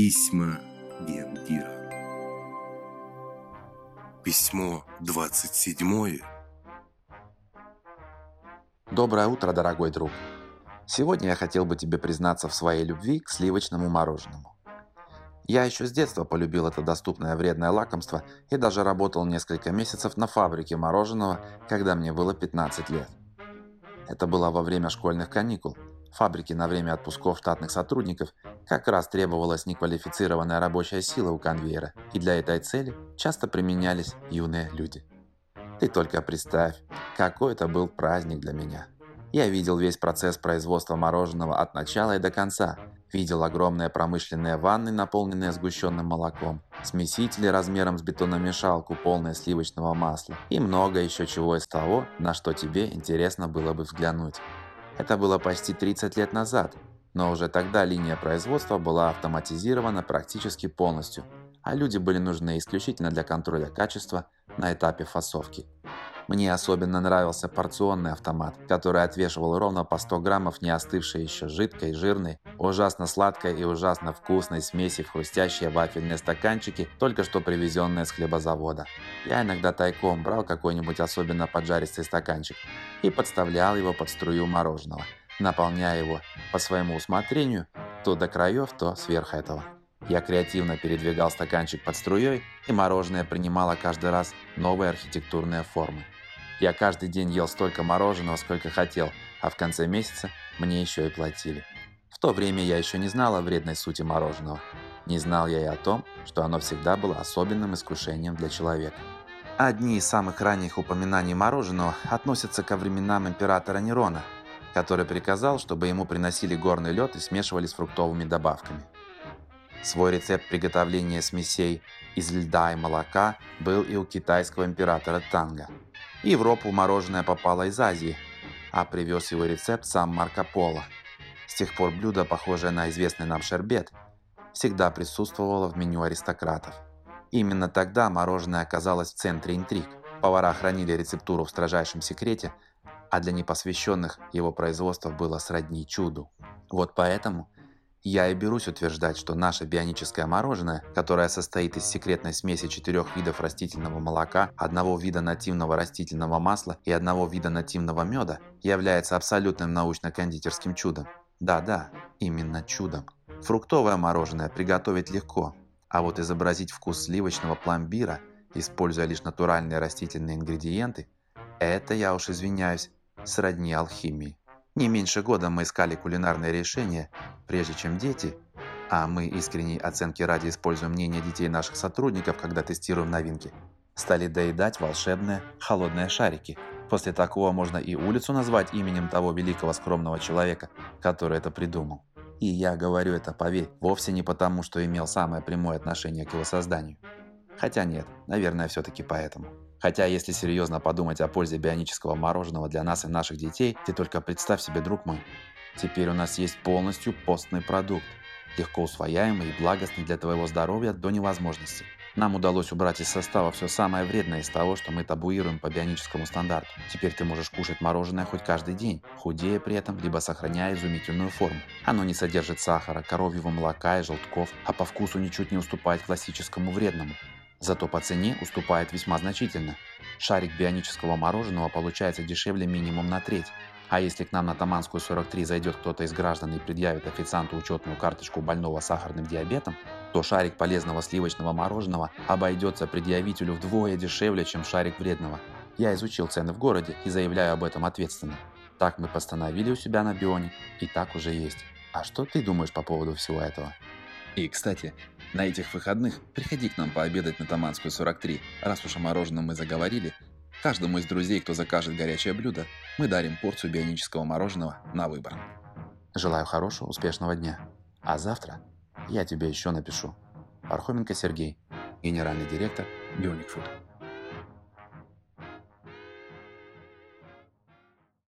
Письма Гендира. Письмо 27. Доброе утро, дорогой друг. Сегодня я хотел бы тебе признаться в своей любви к сливочному мороженому. Я еще с детства полюбил это доступное вредное лакомство и даже работал несколько месяцев на фабрике мороженого, когда мне было 15 лет. Это было во время школьных каникул. Фабрики на время отпусков штатных сотрудников как раз требовалась неквалифицированная рабочая сила у конвейера, и для этой цели часто применялись юные люди. Ты только представь, какой это был праздник для меня. Я видел весь процесс производства мороженого от начала и до конца. Видел огромные промышленные ванны, наполненные сгущенным молоком, смесители размером с бетономешалку, полные сливочного масла и много еще чего из того, на что тебе интересно было бы взглянуть. Это было почти 30 лет назад, но уже тогда линия производства была автоматизирована практически полностью, а люди были нужны исключительно для контроля качества на этапе фасовки. Мне особенно нравился порционный автомат, который отвешивал ровно по 100 граммов не остывшей еще жидкой, жирной, ужасно сладкой и ужасно вкусной смеси в хрустящие вафельные стаканчики, только что привезенные с хлебозавода. Я иногда тайком брал какой-нибудь особенно поджаристый стаканчик и подставлял его под струю мороженого, наполняя его по своему усмотрению то до краев, то сверх этого. Я креативно передвигал стаканчик под струей, и мороженое принимало каждый раз новые архитектурные формы. Я каждый день ел столько мороженого, сколько хотел, а в конце месяца мне еще и платили. В то время я еще не знал о вредной сути мороженого. Не знал я и о том, что оно всегда было особенным искушением для человека. Одни из самых ранних упоминаний мороженого относятся ко временам императора Нерона, который приказал, чтобы ему приносили горный лед и смешивали с фруктовыми добавками. Свой рецепт приготовления смесей из льда и молока был и у китайского императора Танга – в Европу мороженое попало из Азии, а привез его рецепт сам Марко Поло. С тех пор блюдо, похожее на известный нам шербет, всегда присутствовало в меню аристократов. Именно тогда мороженое оказалось в центре интриг. Повара хранили рецептуру в строжайшем секрете, а для непосвященных его производство было сродни чуду. Вот поэтому я и берусь утверждать, что наше бионическое мороженое, которое состоит из секретной смеси четырех видов растительного молока, одного вида нативного растительного масла и одного вида нативного меда, является абсолютным научно-кондитерским чудом. Да-да, именно чудом. Фруктовое мороженое приготовить легко, а вот изобразить вкус сливочного пломбира, используя лишь натуральные растительные ингредиенты, это, я уж извиняюсь, сродни алхимии. Не меньше года мы искали кулинарное решение, прежде чем дети, а мы искренней оценки ради используем мнение детей наших сотрудников, когда тестируем новинки, стали доедать волшебные холодные шарики. После такого можно и улицу назвать именем того великого скромного человека, который это придумал. И я говорю это, поверь, вовсе не потому, что имел самое прямое отношение к его созданию. Хотя нет, наверное, все-таки поэтому. Хотя, если серьезно подумать о пользе бионического мороженого для нас и наших детей, ты только представь себе, друг мой, теперь у нас есть полностью постный продукт, легко усвояемый и благостный для твоего здоровья до невозможности. Нам удалось убрать из состава все самое вредное из того, что мы табуируем по бионическому стандарту. Теперь ты можешь кушать мороженое хоть каждый день, худея при этом, либо сохраняя изумительную форму. Оно не содержит сахара, коровьего молока и желтков, а по вкусу ничуть не уступает классическому вредному. Зато по цене уступает весьма значительно. Шарик бионического мороженого получается дешевле минимум на треть. А если к нам на Таманскую 43 зайдет кто-то из граждан и предъявит официанту учетную карточку больного сахарным диабетом, то шарик полезного сливочного мороженого обойдется предъявителю вдвое дешевле, чем шарик вредного. Я изучил цены в городе и заявляю об этом ответственно. Так мы постановили у себя на Бионе, и так уже есть. А что ты думаешь по поводу всего этого? И, кстати, на этих выходных приходи к нам пообедать на Таманскую 43. Раз уж о мороженом мы заговорили, каждому из друзей, кто закажет горячее блюдо, мы дарим порцию бионического мороженого на выбор. Желаю хорошего, успешного дня. А завтра я тебе еще напишу. Пархоменко Сергей, генеральный директор Bionic Food.